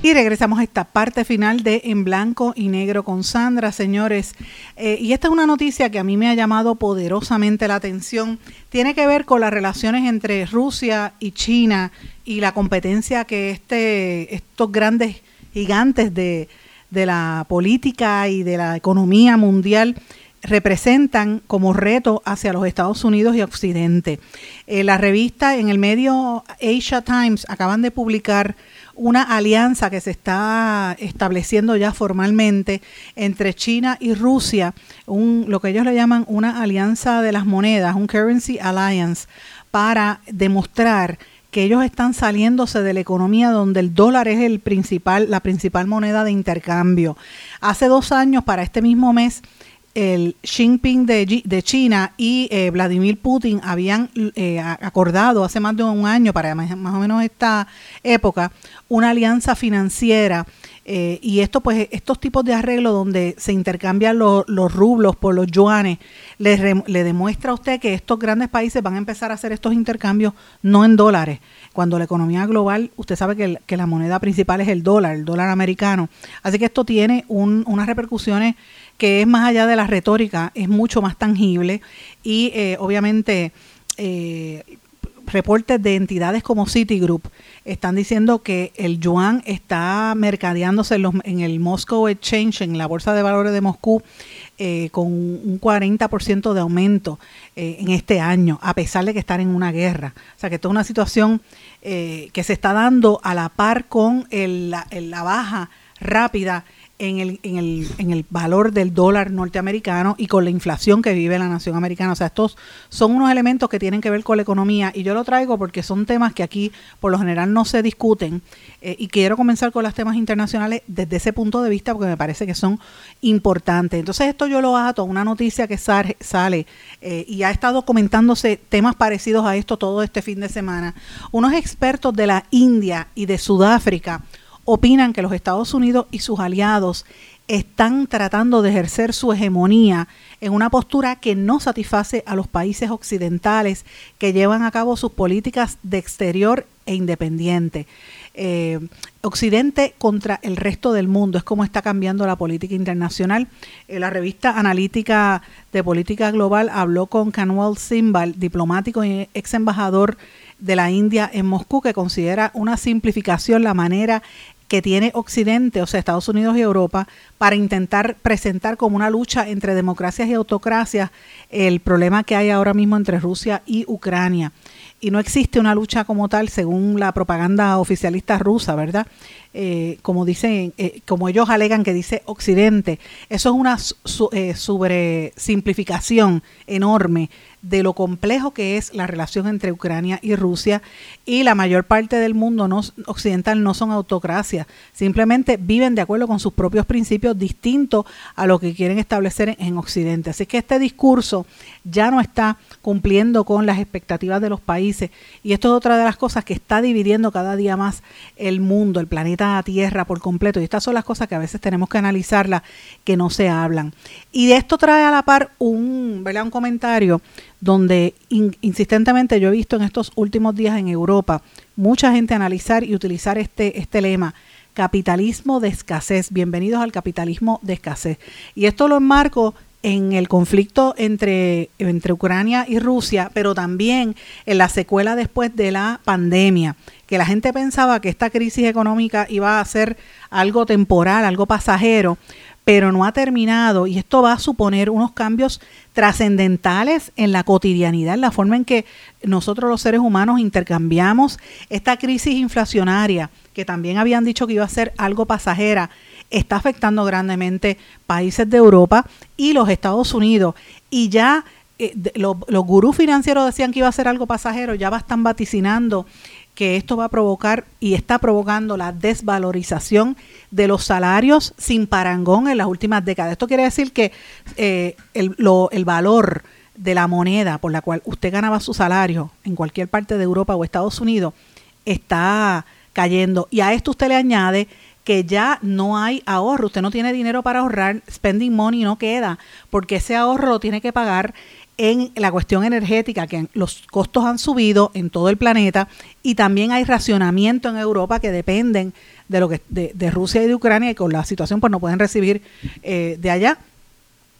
Y regresamos a esta parte final de En Blanco y Negro con Sandra, señores. Eh, y esta es una noticia que a mí me ha llamado poderosamente la atención. Tiene que ver con las relaciones entre Rusia y China y la competencia que este, estos grandes gigantes de, de la política y de la economía mundial representan como reto hacia los Estados Unidos y Occidente. Eh, la revista en el medio Asia Times acaban de publicar una alianza que se está estableciendo ya formalmente entre China y Rusia, un, lo que ellos le llaman una alianza de las monedas, un currency alliance, para demostrar que ellos están saliéndose de la economía donde el dólar es el principal, la principal moneda de intercambio. Hace dos años, para este mismo mes, el Xi Jinping de, de China y eh, Vladimir Putin habían eh, acordado hace más de un año, para más, o menos esta época, una alianza financiera. Eh, y esto, pues, estos tipos de arreglos donde se intercambian lo, los rublos por los yuanes, le, le demuestra a usted que estos grandes países van a empezar a hacer estos intercambios no en dólares, cuando la economía global, usted sabe que, la moneda principal es el dólar, el dólar americano. Así que esto tiene un, unas repercusiones que es más allá de la retórica, es mucho más tangible y eh, obviamente eh, reportes de entidades como Citigroup están diciendo que el yuan está mercadeándose en, los, en el Moscow Exchange, en la Bolsa de Valores de Moscú, eh, con un 40% de aumento en este año, a pesar de que están en una guerra. O sea que esto es una situación que se está dando a la par con el, la baja rápida en el, en, el, en el valor del dólar norteamericano y con la inflación que vive la nación americana. O sea, estos son unos elementos que tienen que ver con la economía y yo lo traigo porque son temas que aquí por lo general no se discuten eh, y quiero comenzar con los temas internacionales desde ese punto de vista porque me parece que son importantes. Entonces esto yo lo ato a una noticia que sale, eh, y ha estado comentándose temas parecidos a esto todo este fin de semana. Unos expertos de la India y de Sudáfrica opinan que los Estados Unidos y sus aliados están tratando de ejercer su hegemonía en una postura que no satisface a los países occidentales que llevan a cabo sus políticas de exterior e independiente. Eh, Occidente contra el resto del mundo es como está cambiando la política internacional. Eh, la revista analítica de política global habló con Kanwal Simbal, diplomático y ex embajador de la India en Moscú, que considera una simplificación la manera que tiene Occidente, o sea, Estados Unidos y Europa, para intentar presentar como una lucha entre democracias y autocracias el problema que hay ahora mismo entre Rusia y Ucrania. Y no existe una lucha como tal, según la propaganda oficialista rusa, ¿verdad? Eh, como dicen, eh, como ellos alegan que dice Occidente, eso es una su, eh, sobresimplificación enorme de lo complejo que es la relación entre Ucrania y Rusia y la mayor parte del mundo no, occidental no son autocracias, simplemente viven de acuerdo con sus propios principios distintos a lo que quieren establecer en, en Occidente. Así que este discurso ya no está cumpliendo con las expectativas de los países y esto es otra de las cosas que está dividiendo cada día más el mundo, el planeta Tierra por completo y estas son las cosas que a veces tenemos que analizarlas que no se hablan. Y de esto trae a la par un, ¿verdad? un comentario donde in, insistentemente yo he visto en estos últimos días en Europa mucha gente analizar y utilizar este, este lema, capitalismo de escasez. Bienvenidos al capitalismo de escasez. Y esto lo enmarco en el conflicto entre, entre Ucrania y Rusia, pero también en la secuela después de la pandemia, que la gente pensaba que esta crisis económica iba a ser algo temporal, algo pasajero, pero no ha terminado y esto va a suponer unos cambios trascendentales en la cotidianidad, en la forma en que nosotros los seres humanos intercambiamos esta crisis inflacionaria, que también habían dicho que iba a ser algo pasajera, está afectando grandemente países de Europa y los Estados Unidos. Y ya eh, los gurús financieros decían que iba a ser algo pasajero, ya están vaticinando que esto va a provocar y está provocando la desvalorización de los salarios sin parangón en las últimas décadas. Esto quiere decir que eh, el, el valor de la moneda por la cual usted ganaba su salario en cualquier parte de Europa o Estados Unidos está cayendo. Y a esto usted le añade que ya no hay ahorro, usted no tiene dinero para ahorrar, spending money no queda, porque ese ahorro lo tiene que pagar en la cuestión energética, que los costos han subido en todo el planeta y también hay racionamiento en Europa que dependen de lo que de, Rusia y de Ucrania y con la situación pues no pueden recibir eh, de allá.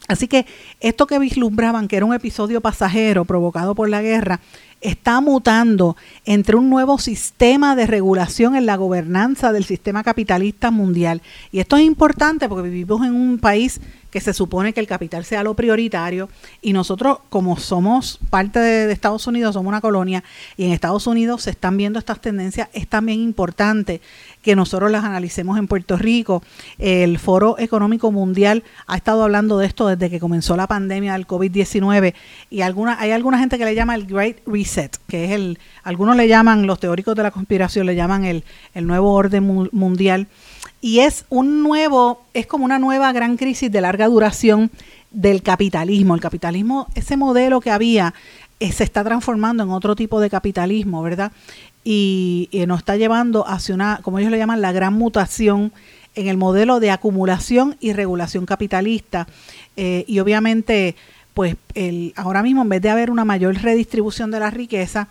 Así que esto que vislumbraban que era un episodio pasajero provocado por la guerra, está mutando entre un nuevo sistema de regulación en la gobernanza del sistema capitalista mundial. Y esto es importante porque vivimos en un país que se supone que el capital sea lo prioritario y nosotros como somos parte de, Estados Unidos, somos una colonia y en Estados Unidos se están viendo estas tendencias, es también importante que nosotros las analicemos en Puerto Rico. El Foro Económico Mundial ha estado hablando de esto desde que comenzó la pandemia del COVID-19 y alguna, hay alguna gente que le llama el Great Reset, que es el, algunos le llaman, los teóricos de la conspiración le llaman el, el nuevo orden mundial y es un nuevo, es como una nueva gran crisis de larga duración del capitalismo. El capitalismo, ese modelo que había, se está transformando en otro tipo de capitalismo, ¿verdad? Y, nos está llevando hacia una, como ellos le llaman, la gran mutación en el modelo de acumulación y regulación capitalista. Eh, y obviamente, pues el, ahora mismo, en vez de haber una mayor redistribución de la riqueza,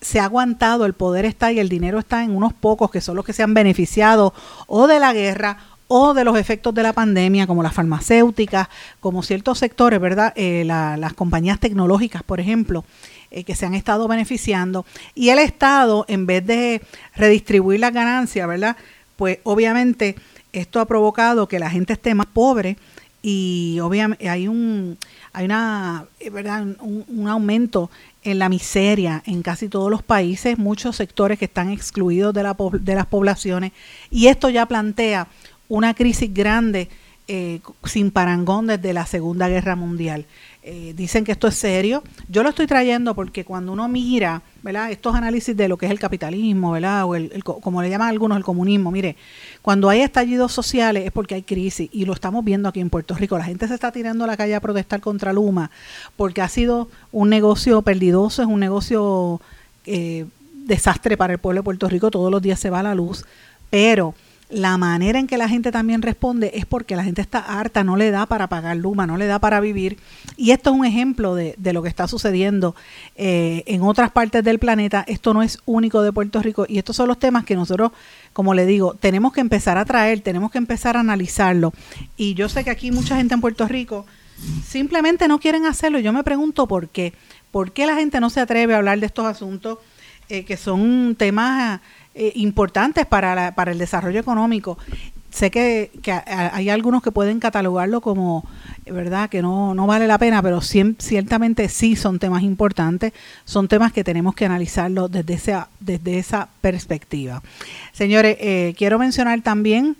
se ha aguantado, el poder está y el dinero está en unos pocos que son los que se han beneficiado o de la guerra o de los efectos de la pandemia, como las farmacéuticas, como ciertos sectores, ¿verdad? Eh, las compañías tecnológicas, por ejemplo, eh, que se han estado beneficiando. Y el Estado, en vez de redistribuir las ganancias, ¿verdad? Pues obviamente esto ha provocado que la gente esté más pobre y obviamente hay un hay una eh, verdad un, aumento en la miseria en casi todos los países, muchos sectores que están excluidos de, la, de las poblaciones, y esto ya plantea una crisis grande eh, sin parangón desde la Segunda Guerra Mundial. Eh, dicen que esto es serio. Yo lo estoy trayendo porque cuando uno mira estos análisis de lo que es el capitalismo, ¿verdad? o el, como le llaman algunos el comunismo, mire, cuando hay estallidos sociales es porque hay crisis y lo estamos viendo aquí en Puerto Rico. La gente se está tirando a la calle a protestar contra Luma porque ha sido un negocio perdidoso, es un negocio eh, desastre para el pueblo de Puerto Rico. Todos los días se va la luz, pero la manera en que la gente también responde es porque la gente está harta, no le da para pagar Luma, no le da para vivir. Y esto es un ejemplo de, lo que está sucediendo eh, en otras partes del planeta. Esto no es único de Puerto Rico y estos son los temas que nosotros, como le digo, tenemos que empezar a traer, tenemos que empezar a analizarlo. Y yo sé que aquí mucha gente en Puerto Rico simplemente no quieren hacerlo. Yo me pregunto por qué. ¿Por qué la gente no se atreve a hablar de estos asuntos eh, que son temas eh, importantes para, para el desarrollo económico. Sé que, hay algunos que pueden catalogarlo como, ¿verdad?, que no, no vale la pena, pero ciertamente sí son temas importantes, son temas que tenemos que analizarlo desde esa, desde esa perspectiva. Señores, eh, quiero mencionar también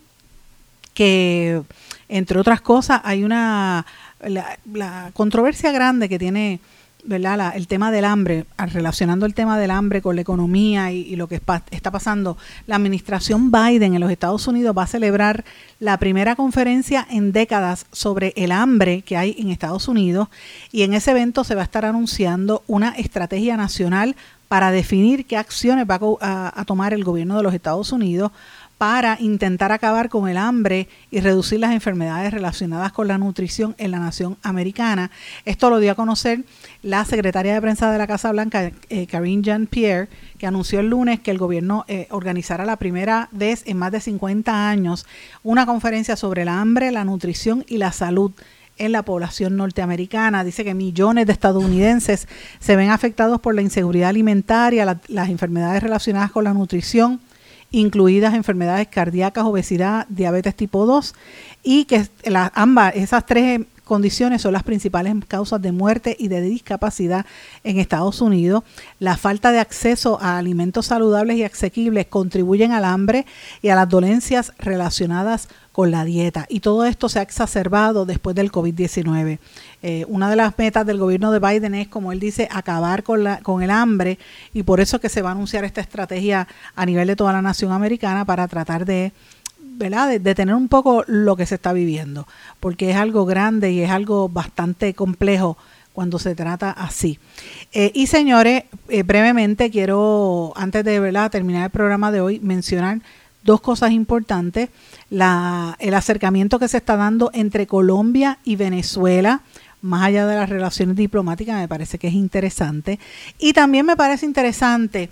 que, entre otras cosas, hay una, la controversia grande que tiene ¿verdad? el tema del hambre, relacionando el tema del hambre con la economía y, lo que está pasando, la administración Biden en los Estados Unidos va a celebrar la primera conferencia en décadas sobre el hambre que hay en Estados Unidos y en ese evento se va a estar anunciando una estrategia nacional para definir qué acciones va a tomar el gobierno de los Estados Unidos para intentar acabar con el hambre y reducir las enfermedades relacionadas con la nutrición en la nación americana. Esto lo dio a conocer la secretaria de prensa de la Casa Blanca, eh, Karine Jean-Pierre, que anunció el lunes que el gobierno eh, organizará la primera vez en más de 50 años una conferencia sobre el hambre, la nutrición y la salud en la población norteamericana. Dice que millones de estadounidenses se ven afectados por la inseguridad alimentaria, las enfermedades relacionadas con la nutrición, incluidas enfermedades cardíacas, obesidad, diabetes tipo 2 y que ambas, esas tres condiciones son las principales causas de muerte y de discapacidad en Estados Unidos. La falta de acceso a alimentos saludables y asequibles contribuyen al hambre y a las dolencias relacionadas con la dieta. Y todo esto se ha exacerbado después del COVID-19. Eh, una de las metas del gobierno de Biden es, como él dice, acabar con, la, con el hambre y por eso que se va a anunciar esta estrategia a nivel de toda la nación americana para tratar de ¿verdad? De, tener un poco lo que se está viviendo, porque es algo grande y es algo bastante complejo cuando se trata así. Eh, y señores, eh, brevemente quiero, antes de terminar el programa de hoy, mencionar dos cosas importantes. El acercamiento que se está dando entre Colombia y Venezuela, más allá de las relaciones diplomáticas, me parece que es interesante. Y también me parece interesante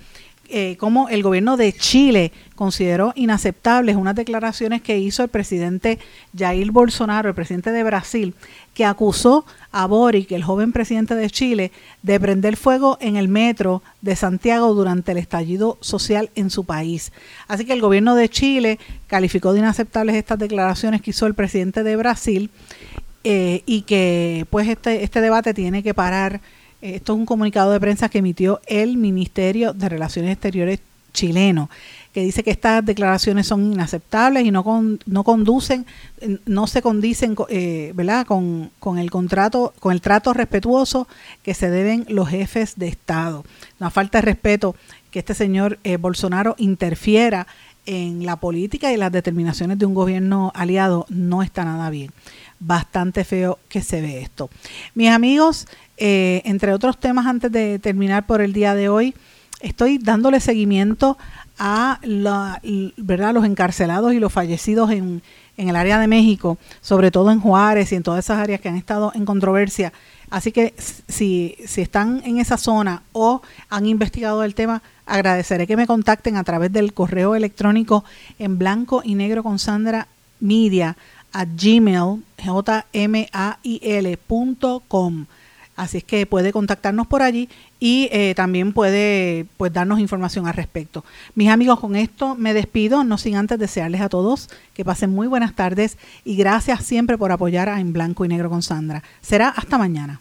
eh, el gobierno de Chile consideró inaceptables unas declaraciones que hizo el presidente Jair Bolsonaro, el presidente de Brasil, que acusó a Boric, el joven presidente de Chile, de prender fuego en el metro de Santiago durante el estallido social en su país. Así que el gobierno de Chile calificó de inaceptables estas declaraciones que hizo el presidente de Brasil eh, y que pues este, este debate tiene que parar esto es un comunicado de prensa que emitió el Ministerio de Relaciones Exteriores chileno, que dice que estas declaraciones son inaceptables y no, no conducen, no se condicen eh, ¿verdad? Con, con, el contrato, con el trato respetuoso que se deben los jefes de Estado. Una falta de respeto que este señor eh, Bolsonaro interfiera en la política y las determinaciones de un gobierno aliado no está nada bien. Bastante feo que se ve esto. Mis amigos, eh, entre otros temas, antes de terminar por el día de hoy, estoy dándole seguimiento a la, ¿verdad? los encarcelados y los fallecidos en, en el área de México, sobre todo en Juárez y en todas esas áreas que han estado en controversia. Así que si, si están en esa zona o han investigado el tema, agradeceré que me contacten a través del correo electrónico en blanco y negro con Sandra Media a gmail, com Así es que puede contactarnos por allí y eh, también puede pues, darnos información al respecto. Mis amigos, con esto me despido, no sin antes desearles a todos que pasen muy buenas tardes y gracias siempre por apoyar a En Blanco y Negro con Sandra. Será hasta mañana.